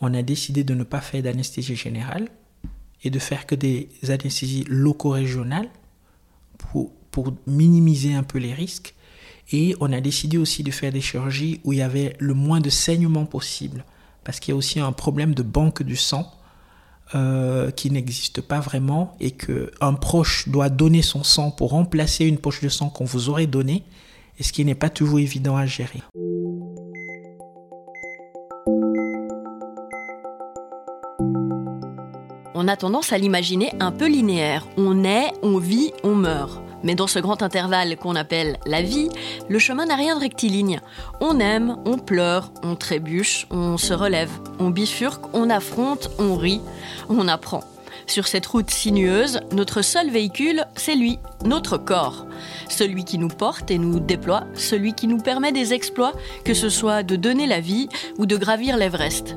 on a décidé de ne pas faire d'anesthésie générale et de faire que des anesthésies locaux-régionales pour, pour minimiser un peu les risques. Et on a décidé aussi de faire des chirurgies où il y avait le moins de saignement possible, parce qu'il y a aussi un problème de banque du sang euh, qui n'existe pas vraiment et qu'un proche doit donner son sang pour remplacer une poche de sang qu'on vous aurait donnée, et ce qui n'est pas toujours évident à gérer. On a tendance à l'imaginer un peu linéaire. On est, on vit, on meurt. Mais dans ce grand intervalle qu'on appelle la vie, le chemin n'a rien de rectiligne. On aime, on pleure, on trébuche, on se relève, on bifurque, on affronte, on rit, on apprend. Sur cette route sinueuse, notre seul véhicule, c'est lui, notre corps. Celui qui nous porte et nous déploie, celui qui nous permet des exploits, que ce soit de donner la vie ou de gravir l'Everest.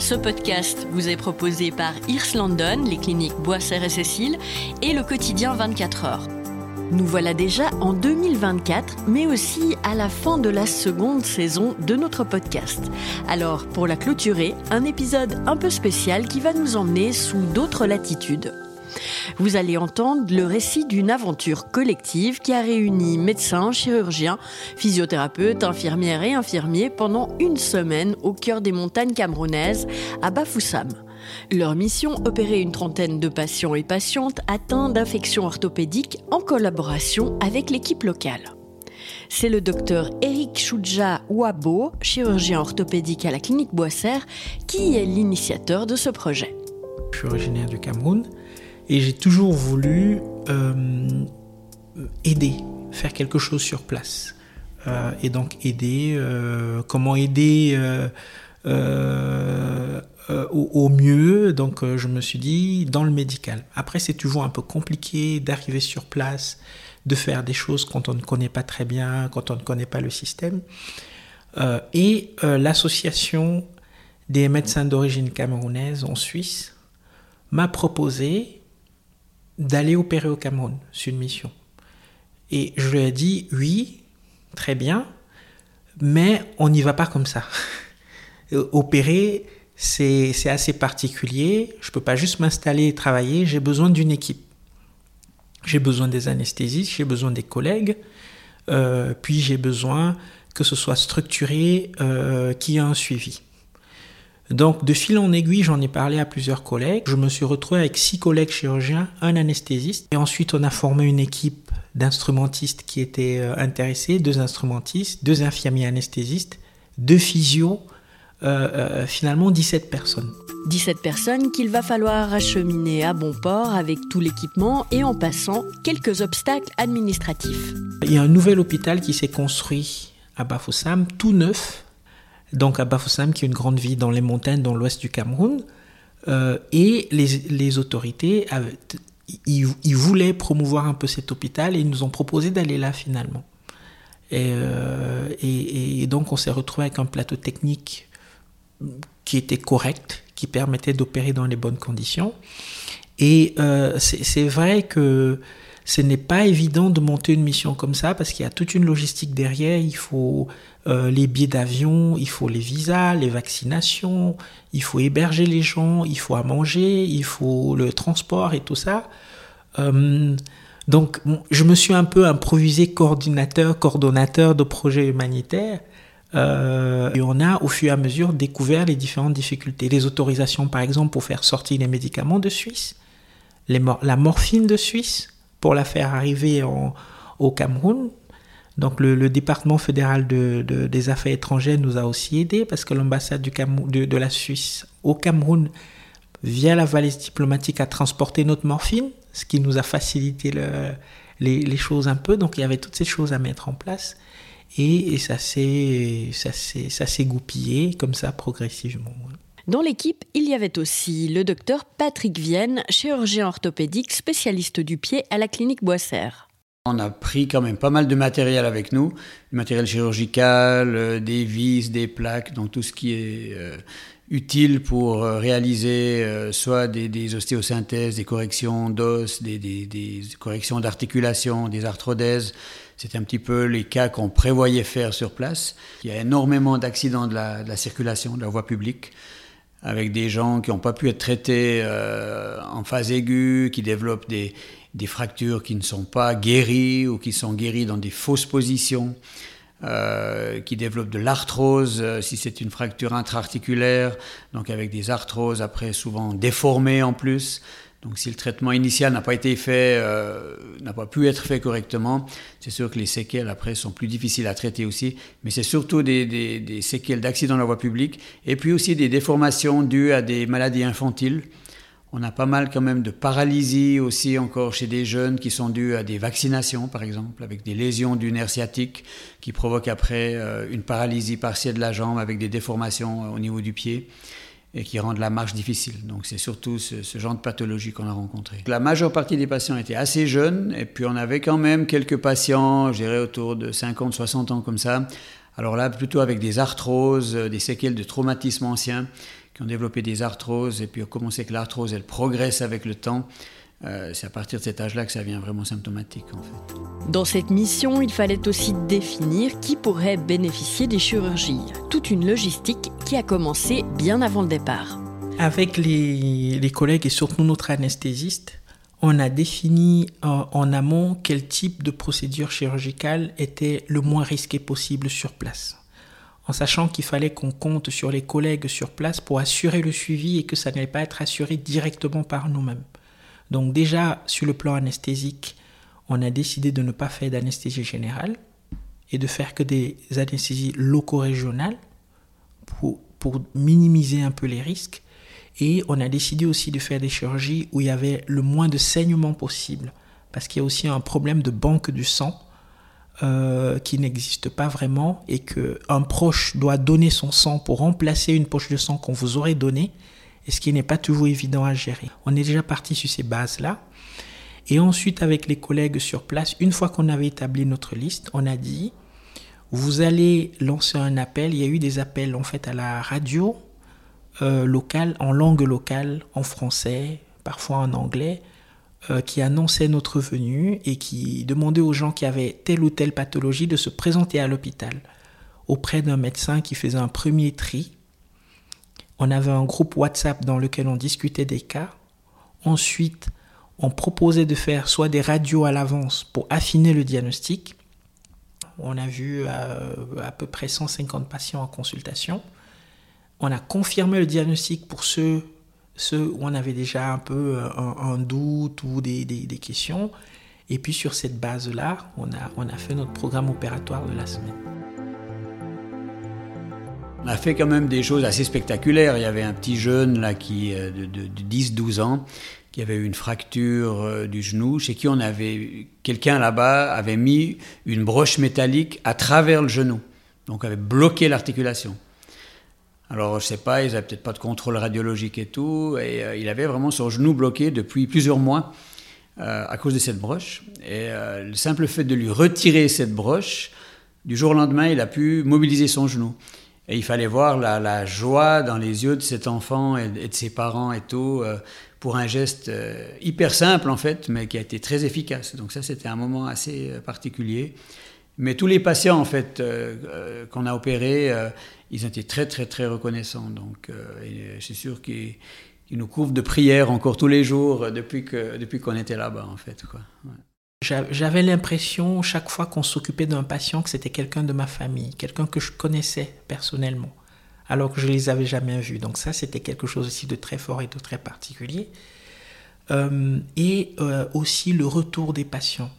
Ce podcast vous est proposé par Irs London, les cliniques Boisser et Cécile et le quotidien 24 heures. Nous voilà déjà en 2024, mais aussi à la fin de la seconde saison de notre podcast. Alors, pour la clôturer, un épisode un peu spécial qui va nous emmener sous d'autres latitudes. Vous allez entendre le récit d'une aventure collective qui a réuni médecins, chirurgiens, physiothérapeutes, infirmières et infirmiers pendant une semaine au cœur des montagnes camerounaises à Bafoussam. Leur mission, opérer une trentaine de patients et patientes atteints d'infections orthopédiques en collaboration avec l'équipe locale. C'est le docteur Eric Choudja Ouabo, chirurgien orthopédique à la clinique Boisser, qui est l'initiateur de ce projet. Je suis originaire du Cameroun. Et j'ai toujours voulu euh, aider, faire quelque chose sur place. Euh, et donc aider, euh, comment aider au, mieux. Donc je me suis dit dans le médical. Après c'est toujours un peu compliqué d'arriver sur place, de faire des choses quand on ne connaît pas très bien, quand on ne connaît pas le système. et l'association des médecins d'origine camerounaise en Suisse m'a proposé d'aller opérer au Cameroun sur une mission. Et je lui ai dit, oui, très bien, mais on n'y va pas comme ça. opérer, c'est assez particulier. Je ne peux pas juste m'installer et travailler, j'ai besoin d'une équipe. J'ai besoin des anesthésistes, j'ai besoin des collègues, euh, puis j'ai besoin que ce soit structuré, euh, qu'il y ait un suivi. Donc, de fil en aiguille, j'en ai parlé à plusieurs collègues. Je me suis retrouvé avec six collègues chirurgiens, un anesthésiste. Et ensuite, on a formé une équipe d'instrumentistes qui étaient euh, intéressés, deux instrumentistes, deux infirmiers anesthésistes, deux physios, euh, euh, finalement 17 personnes. 17 personnes qu'il va falloir acheminer à bon port avec tout l'équipement et en passant quelques obstacles administratifs. Il y a un nouvel hôpital qui s'est construit à Bafoussam, tout neuf, donc à Bafoussam, qui est une grande ville dans les montagnes dans l'ouest du Cameroun. Euh, et les, autorités, ils, voulaient promouvoir un peu cet hôpital et ils nous ont proposé d'aller là finalement. Euh, et, donc on s'est retrouvé avec un plateau technique qui était correct, qui permettait d'opérer dans les bonnes conditions. Et euh, c'est vrai que ce n'est pas évident de monter une mission comme ça parce qu'il y a toute une logistique derrière. Il faut euh, les billets d'avion, il faut les visas, les vaccinations, il faut héberger les gens, il faut à manger, il faut le transport et tout ça. Euh, donc, je me suis un peu improvisé coordinateur, coordonnateur de projets humanitaires. Euh, et on a au fur et à mesure découvert les différentes difficultés. Les autorisations, par exemple, pour faire sortir les médicaments de Suisse, la morphine de Suisse, pour la faire arriver au Cameroun. Donc le, département fédéral de, des affaires étrangères nous a aussi aidés parce que l'ambassade de, la Suisse au Cameroun, via la valise diplomatique, a transporté notre morphine, ce qui nous a facilité le, les, choses un peu. Donc il y avait toutes ces choses à mettre en place et ça s'est goupillé comme ça progressivement. Dans l'équipe, il y avait aussi le docteur Patrick Vienne, chirurgien orthopédique spécialiste du pied à la clinique Boissère. On a pris quand même pas mal de matériel avec nous, du matériel chirurgical, euh, des vis, des plaques, donc tout ce qui est euh, utile pour euh, réaliser soit des, ostéosynthèses, des corrections d'os, des, corrections d'articulation, des arthrodèses. C'est un petit peu les cas qu'on prévoyait faire sur place. Il y a énormément d'accidents de la, circulation, de la voie publique avec des gens qui n'ont pas pu être traités en phase aiguë, qui développent des, des fractures qui ne sont pas guéries ou qui sont guéries dans des fausses positions, euh, qui développent de l'arthrose euh, si c'est une fracture intra-articulaire, donc avec des arthroses après souvent déformées en plus. Donc si le traitement initial n'a pas été fait, euh, n'a pas pu être fait correctement, c'est sûr que les séquelles après sont plus difficiles à traiter aussi, mais c'est surtout des, séquelles d'accidents de la voie publique et puis aussi des déformations dues à des maladies infantiles. On a pas mal quand même de paralysie aussi encore chez des jeunes qui sont dues à des vaccinations par exemple, avec des lésions du nerf sciatique qui provoquent après euh, une paralysie partielle de la jambe avec des déformations euh, au niveau du pied et qui rendent la marche difficile. Donc c'est surtout ce, genre de pathologie qu'on a rencontré. La majeure partie des patients étaient assez jeunes et puis on avait quand même quelques patients, je dirais autour de 50, 60 ans comme ça. Alors là, plutôt avec des arthroses, euh, des séquelles de traumatismes anciens qui ont développé des arthroses, et puis comment c'est que l'arthrose, elle progresse avec le temps. Euh, c'est à partir de cet âge-là que ça devient vraiment symptomatique en fait. Dans cette mission, il fallait aussi définir qui pourrait bénéficier des chirurgies. Toute une logistique qui a commencé bien avant le départ. Avec les, les collègues et surtout notre anesthésiste, on a défini en, en amont quel type de procédure chirurgicale était le moins risqué possible sur place en sachant qu'il fallait qu'on compte sur les collègues sur place pour assurer le suivi et que ça n'allait pas être assuré directement par nous-mêmes. Donc déjà, sur le plan anesthésique, on a décidé de ne pas faire d'anesthésie générale et de faire que des anesthésies loco-régionales pour, pour minimiser un peu les risques. Et on a décidé aussi de faire des chirurgies où il y avait le moins de saignement possible, parce qu'il y a aussi un problème de banque du sang euh, qui n'existe pas vraiment et qu'un proche doit donner son sang pour remplacer une poche de sang qu'on vous aurait donnée, et ce qui n'est pas toujours évident à gérer. On est déjà parti sur ces bases-là. Et ensuite, avec les collègues sur place, une fois qu'on avait établi notre liste, on a dit, vous allez lancer un appel. Il y a eu des appels en fait à la radio euh, locale, en langue locale, en français, parfois en anglais, euh, qui annonçait notre venue et qui demandait aux gens qui avaient telle ou telle pathologie de se présenter à l'hôpital auprès d'un médecin qui faisait un premier tri. On avait un groupe WhatsApp dans lequel on discutait des cas. Ensuite, on proposait de faire soit des radios à l'avance pour affiner le diagnostic. On a vu euh, à peu près 150 patients en consultation. On a confirmé le diagnostic pour ceux où on avait déjà un peu euh, un, doute ou des, questions. Et puis sur cette base-là, on a fait notre programme opératoire de la semaine. On a fait quand même des choses assez spectaculaires. Il y avait un petit jeune là qui euh, de, de, 10-12 ans qui avait eu une fracture euh, du genou, chez qui on avait quelqu'un là-bas avait mis une broche métallique à travers le genou, donc avait bloqué l'articulation. Alors, je sais pas, ils n'avaient peut-être pas de contrôle radiologique et tout, et euh, il avait vraiment son genou bloqué depuis plusieurs mois à cause de cette broche. Et le simple fait de lui retirer cette broche, du jour au lendemain, il a pu mobiliser son genou. Et il fallait voir la, joie dans les yeux de cet enfant et, de ses parents et tout, pour un geste hyper simple en fait, mais qui a été très efficace. Donc ça, c'était un moment assez particulier. Mais tous les patients en fait qu'on a opérés ils étaient très, très, très reconnaissants. Donc, euh, c'est sûr qu'ils nous couvrent de prières encore tous les jours euh, depuis qu'on depuis qu'on était là-bas, en fait. J'avais l'impression, chaque fois qu'on s'occupait d'un patient, que c'était quelqu'un de ma famille, quelqu'un que je connaissais personnellement, alors que je ne les avais jamais vus. Donc ça, c'était quelque chose aussi de très fort et de très particulier. Euh, et aussi le retour des patients.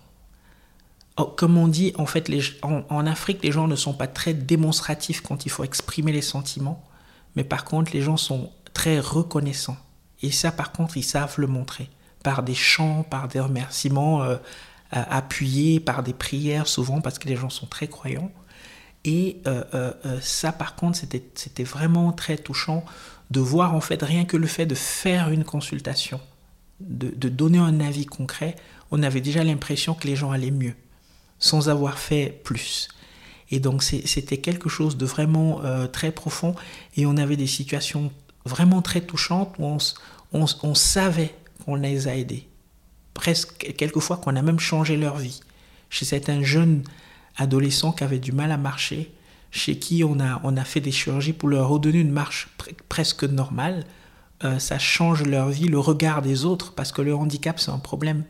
Oh, comme on dit, en fait, en, Afrique, les gens ne sont pas très démonstratifs quand il faut exprimer les sentiments, mais par contre, les gens sont très reconnaissants. Et ça, par contre, ils savent le montrer par des chants, par des remerciements euh, appuyés, par des prières, souvent parce que les gens sont très croyants. Et ça, par contre, c'était vraiment très touchant de voir en fait rien que le fait de faire une consultation, de, de donner un avis concret, on avait déjà l'impression que les gens allaient mieux, sans avoir fait plus. Et donc c'était quelque chose de vraiment euh, très profond et on avait des situations vraiment très touchantes où on, savait qu'on les a aidés. Presque quelquefois qu'on a même changé leur vie. Chez certains jeunes adolescents qui avaient du mal à marcher, chez qui on a, on a fait des chirurgies pour leur redonner une marche presque normale, euh, ça change leur vie, le regard des autres, parce que le handicap c'est un problème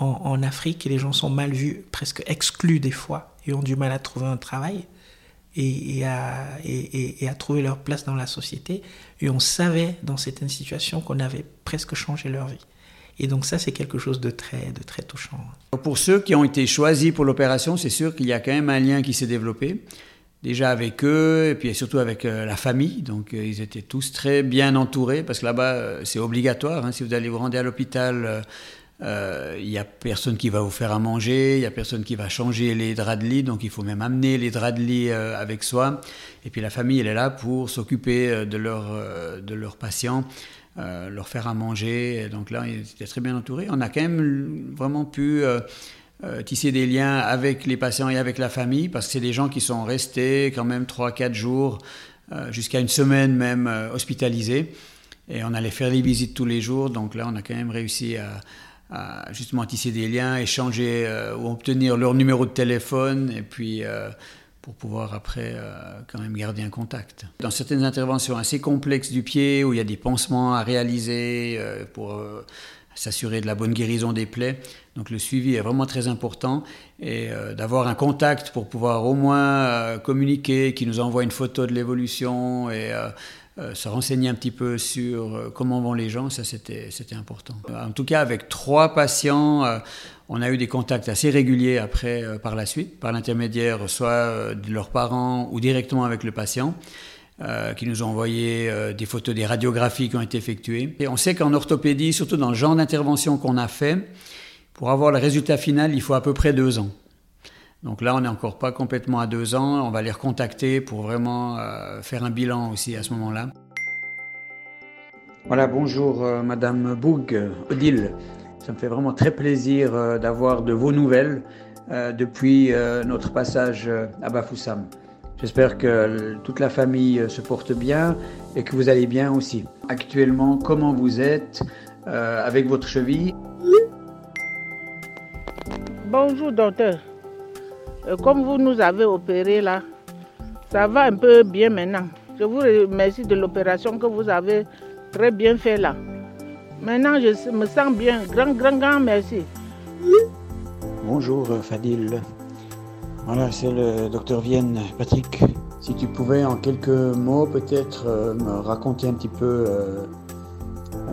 en, Afrique et les gens sont mal vus, presque exclus des fois, et ont du mal à trouver un travail et, à, et, à, trouver leur place dans la société. Et on savait dans certaines situations qu'on avait presque changé leur vie. Et donc ça, c'est quelque chose de très, de très touchant. Pour ceux qui ont été choisis pour l'opération, c'est sûr qu'il y a quand même un lien qui s'est développé. Déjà avec eux, et puis surtout avec euh, la famille. Donc euh, ils étaient tous très bien entourés, parce que là-bas, euh, c'est obligatoire. Hein, si vous allez vous rendre à l'hôpital euh, il n'y a personne qui va vous faire à manger, il n'y a personne qui va changer les draps de lit, donc il faut même amener les draps de lit euh, avec soi. Et puis la famille, elle est là pour s'occuper euh, de, leur, de leurs patients, leur faire à manger. donc là, ils étaient très bien entourés. On a quand même vraiment pu tisser des liens avec les patients et avec la famille, parce que c'est des gens qui sont restés quand même 3-4 jours, jusqu'à une semaine même hospitalisés. Et on allait faire les visites tous les jours, donc là, on a quand même réussi à à justement tisser des liens, échanger euh, ou obtenir leur numéro de téléphone et puis euh, pour pouvoir après euh, quand même garder un contact. Dans certaines interventions assez complexes du pied où il y a des pansements à réaliser pour s'assurer de la bonne guérison des plaies. Donc le suivi est vraiment très important et d'avoir un contact pour pouvoir au moins communiquer, qui nous envoie une photo de l'évolution et euh, se renseigner un petit peu sur euh, comment vont les gens, ça c'était important. En tout cas, avec trois patients, euh, on a eu des contacts assez réguliers après, par la suite, par l'intermédiaire soit de leurs parents ou directement avec le patient. qui nous ont envoyé des photos des radiographies qui ont été effectuées. Et on sait qu'en orthopédie, surtout dans le genre d'intervention qu'on a fait, pour avoir le résultat final, il faut à peu près deux ans. Donc là, on n'est encore pas complètement à deux ans. On va les recontacter pour vraiment euh, faire un bilan aussi à ce moment-là. Voilà, bonjour euh, Madame Boug, Odile. Ça me fait vraiment très plaisir euh, d'avoir de vos nouvelles depuis notre passage à Bafoussam. J'espère que toute la famille se porte bien et que vous allez bien aussi. Actuellement, comment vous êtes avec votre cheville? Bonjour docteur. Euh, comme vous nous avez opéré là, ça va un peu bien maintenant. Je vous remercie de l'opération que vous avez très bien fait là. Maintenant, je me sens bien. Grand, grand, grand merci. Bonjour Fadil. Voilà, c'est le docteur Vienne. Patrick, si tu pouvais en quelques mots peut-être euh, me raconter un petit peu euh,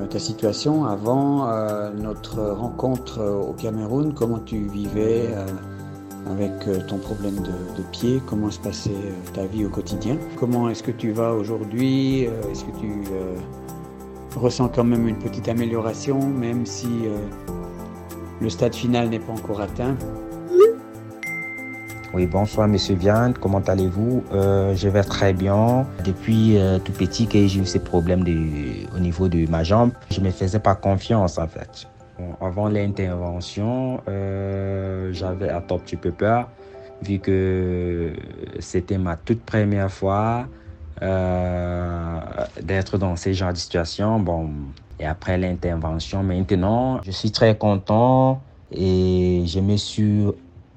ta situation avant notre rencontre au Cameroun, comment tu vivais avec euh, ton problème de, pied, comment se passait euh, ta vie au quotidien? Comment est-ce que tu vas aujourd'hui euh, Est-ce que tu ressens quand même une petite amélioration, même si le stade final n'est pas encore atteint. Oui, bonsoir Monsieur Viande, comment allez-vous? Je vais très bien. Depuis tout petit que j'ai eu ces problèmes au niveau de ma jambe, je ne me faisais pas confiance en fait. Avant l'intervention, euh, j'avais un tout petit peu peur, vu que c'était ma toute première fois euh, d'être dans ce genre de situation. Bon, et après l'intervention, maintenant, je suis très content et je me suis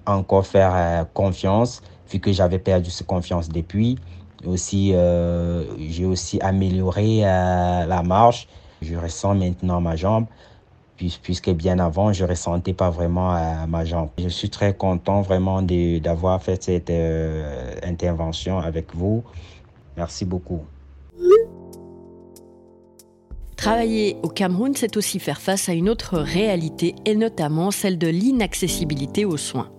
encore fait euh, confiance, vu que j'avais perdu cette confiance depuis. Aussi, j'ai aussi amélioré la marche. Je ressens maintenant ma jambe puisque bien avant, je ne ressentais pas vraiment ma jambe. Je suis très content vraiment d'avoir fait cette euh, intervention avec vous. Merci beaucoup. Travailler au Cameroun, c'est aussi faire face à une autre réalité, et notamment celle de l'inaccessibilité aux soins.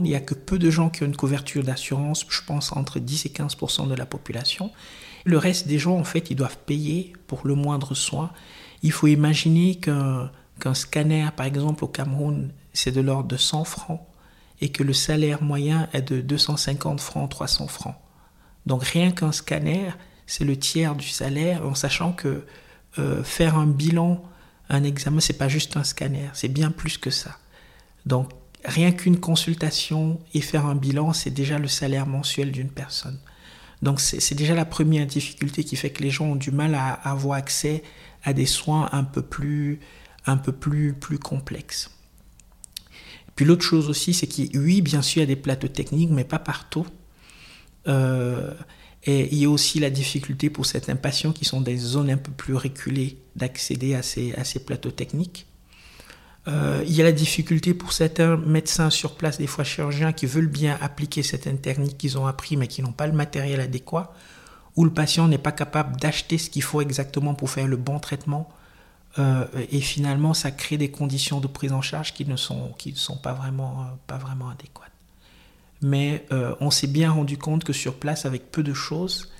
Il n'y a que peu de gens qui ont une couverture d'assurance, je pense entre 10 et 15% de la population. Le reste des gens, en fait, ils doivent payer pour le moindre soin. Il faut imaginer qu'un scanner, par exemple, au Cameroun, c'est de l'ordre de 100 francs et que le salaire moyen est de 250 francs, 300 francs. Donc rien qu'un scanner, c'est le tiers du salaire, en sachant que euh, faire un bilan, un examen, c'est pas juste un scanner, c'est bien plus que ça. Donc rien qu'une consultation et faire un bilan, c'est déjà le salaire mensuel d'une personne. Donc c'est déjà la première difficulté qui fait que les gens ont du mal à, avoir accès à des soins un peu plus, un peu plus, plus complexes. Puis l'autre chose aussi, c'est qu'il oui, bien sûr, y a des plateaux techniques, mais pas partout. Euh, et il y a aussi la difficulté pour certains patients qui sont des zones un peu plus reculées d'accéder à ces, plateaux techniques. Euh, il y a la difficulté pour certains médecins sur place, des fois chirurgiens, qui veulent bien appliquer certaines techniques qu'ils ont appris mais qui n'ont pas le matériel adéquat, où le patient n'est pas capable d'acheter ce qu'il faut exactement pour faire le bon traitement. Euh, et finalement, ça crée des conditions de prise en charge qui ne sont, pas vraiment adéquates. Mais on s'est bien rendu compte que sur place, avec peu de choses,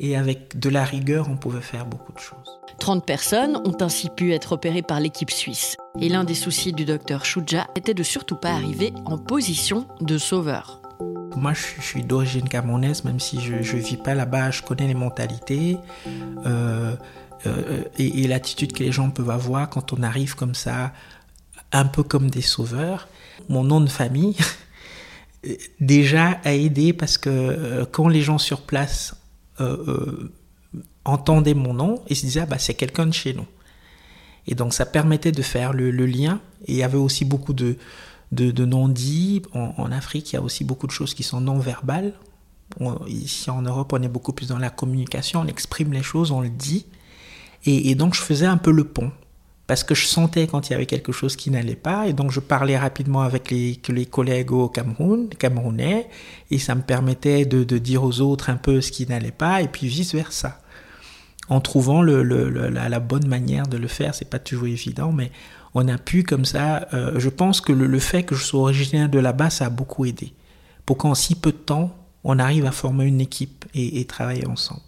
et avec de la rigueur, on pouvait faire beaucoup de choses. 30 personnes ont ainsi pu être opérées par l'équipe suisse. Et l'un des soucis du docteur Shuja était de surtout pas arriver en position de sauveur. Moi, je suis d'origine camerounaise, même si je ne vis pas là-bas, je connais les mentalités euh, euh, et, et l'attitude que les gens peuvent avoir quand on arrive comme ça, un peu comme des sauveurs. Mon nom de famille, déjà a aidé parce que euh, quand les gens sur place euh, euh, entendait mon nom et se disait ah, bah, c'est quelqu'un de chez nous. Et donc ça permettait de faire le, lien. Et il y avait aussi beaucoup de, de, non-dits. En, Afrique, il y a aussi beaucoup de choses qui sont non-verbales. Ici en Europe, on est beaucoup plus dans la communication, on exprime les choses, on le dit. Et donc je faisais un peu le pont parce que je sentais quand il y avait quelque chose qui n'allait pas, et donc je parlais rapidement avec les, collègues au Cameroun, Camerounais, et ça me permettait de, dire aux autres un peu ce qui n'allait pas, et puis vice-versa. En trouvant la, bonne manière de le faire, c'est pas toujours évident, mais on a pu comme ça, euh, je pense que le, fait que je sois originaire de là-bas, ça a beaucoup aidé, pour qu'en si peu de temps, on arrive à former une équipe et travailler ensemble.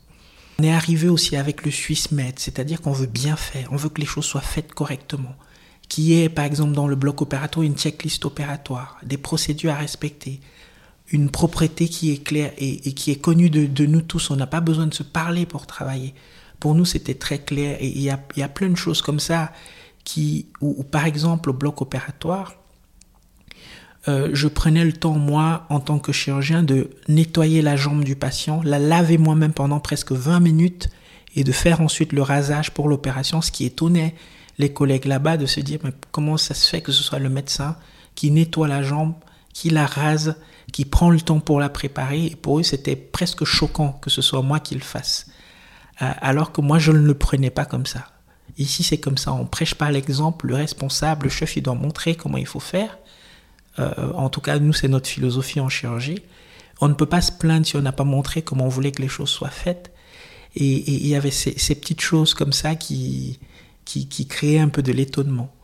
On est arrivé aussi avec le SwissMed, c'est-à-dire qu'on veut bien faire, on veut que les choses soient faites correctement, qu'il y ait par exemple dans le bloc opératoire une checklist opératoire, des procédures à respecter, une propreté qui est claire et, qui est connue de, nous tous. On n'a pas besoin de se parler pour travailler. Pour nous, c'était très clair et il y a, plein de choses comme ça qui, ou par exemple au bloc opératoire, euh, je prenais le temps, moi, en tant que chirurgien, de nettoyer la jambe du patient, la laver moi-même pendant presque 20 minutes et de faire ensuite le rasage pour l'opération, ce qui étonnait les collègues là-bas de se dire mais comment ça se fait que ce soit le médecin qui nettoie la jambe, qui la rase, qui prend le temps pour la préparer. Et pour eux, c'était presque choquant que ce soit moi qui le fasse. Euh, alors que moi, je ne le prenais pas comme ça. Ici, c'est comme ça. On prêche pas l'exemple. Le responsable, le chef, il doit montrer comment il faut faire. Euh, en tout cas, nous, c'est notre philosophie en chirurgie. On ne peut pas se plaindre si on n'a pas montré comment on voulait que les choses soient faites. Et il y avait ces, petites choses comme ça qui, créaient un peu de l'étonnement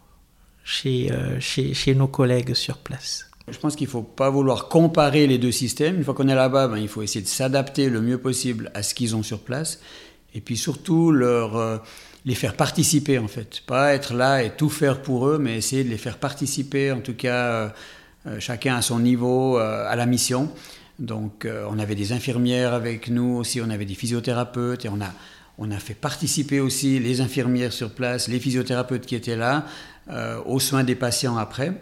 chez, euh, chez, nos collègues sur place. Je pense qu'il ne faut pas vouloir comparer les deux systèmes. Une fois qu'on est là-bas, ben, il faut essayer de s'adapter le mieux possible à ce qu'ils ont sur place. Et puis surtout, euh, les faire participer en fait. Pas être là et tout faire pour eux, mais essayer de les faire participer en tout cas chacun à son niveau, euh, à la mission. Donc euh, on avait des infirmières avec nous aussi, on avait des physiothérapeutes et on a, on a fait participer aussi les infirmières sur place, les physiothérapeutes qui étaient là, aux soins des patients après.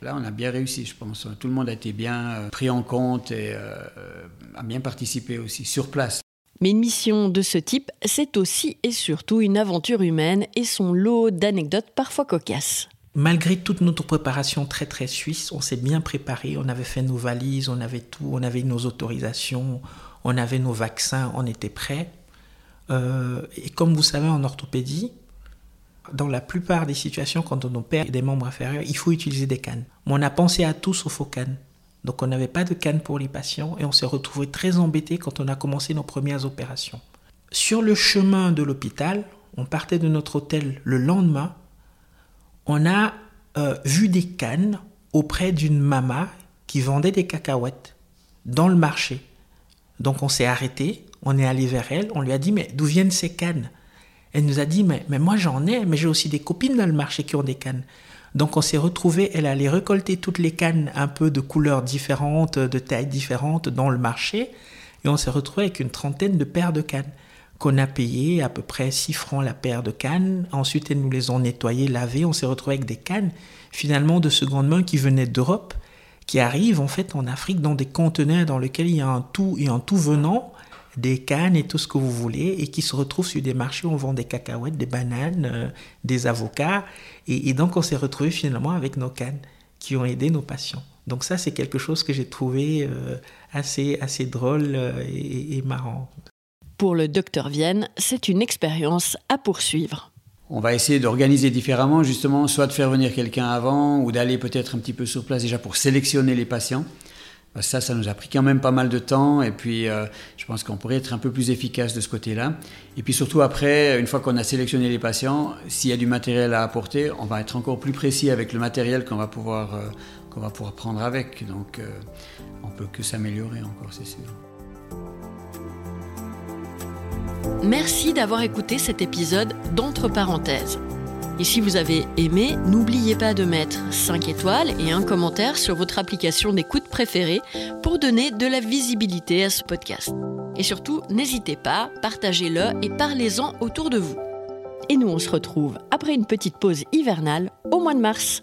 Là, on a bien réussi, je pense. Tout le monde a été bien pris en compte et a bien participé aussi sur place. Mais une mission de ce type, c'est aussi et surtout une aventure humaine et son lot d'anecdotes parfois cocasses malgré toute notre préparation très très suisse, on s'est bien préparé, on avait fait nos valises, on avait tout, on avait nos autorisations, on avait nos vaccins, on était prêts. Euh, et comme vous savez en orthopédie, dans la plupart des situations, quand on opère des membres inférieurs, il faut utiliser des cannes. Mais on a pensé à tout sauf aux cannes. Donc on n'avait pas de cannes pour les patients et on s'est retrouvé très embêté quand on a commencé nos premières opérations. Sur le chemin de l'hôpital, on partait de notre hôtel le lendemain on a euh, vu des cannes auprès d'une mama qui vendait des cacahuètes dans le marché. Donc on s'est arrêté, on est allé vers elle, on lui a dit mais d'où viennent ces cannes? Elle nous a dit mais, mais moi j'en ai, mais j'ai aussi des copines dans le marché qui ont des cannes. Donc on s'est retrouvé, elle allait récolter toutes les cannes un peu de couleurs différentes, de tailles différentes dans le marché. Et on s'est retrouvé avec une trentaine de paires de cannes qu'on a payé à peu près 6 francs la paire de cannes. Ensuite, elles nous les ont nettoyées, lavées. On s'est retrouvé avec des cannes finalement de seconde main qui venaient d'Europe, qui arrivent en fait en Afrique dans des conteneurs dans lesquels il y a un tout et un tout venant des cannes et tout ce que vous voulez, et qui se retrouvent sur des marchés où on vend des cacahuètes, des bananes, euh, des avocats. Et, donc on s'est retrouvé finalement avec nos cannes qui ont aidé nos patients. Donc ça, c'est quelque chose que j'ai trouvé euh, assez, assez drôle euh, et, et marrant. Pour le docteur Vienne, c'est une expérience à poursuivre. On va essayer d'organiser différemment, justement, soit de faire venir quelqu'un avant ou d'aller peut-être un petit peu sur place déjà pour sélectionner les patients. Bah, ça, ça nous a pris quand même pas mal de temps et puis euh, je pense qu'on pourrait être un peu plus efficace de ce côté-là. Et puis surtout après, une fois qu'on a sélectionné les patients, s'il y a du matériel à apporter, on va être encore plus précis avec le matériel qu'on va pouvoir, euh, va prendre avec. Donc euh, on peut que s'améliorer encore, c'est sûr. Merci d'avoir écouté cet épisode d'Entre parenthèses. Et si vous avez aimé, n'oubliez pas de mettre 5 étoiles et un commentaire sur votre application d'écoute préférée pour donner de la visibilité à ce podcast. Et surtout, n'hésitez pas, partagez-le et parlez-en autour de vous. Et nous, on se retrouve après une petite pause hivernale au mois de mars.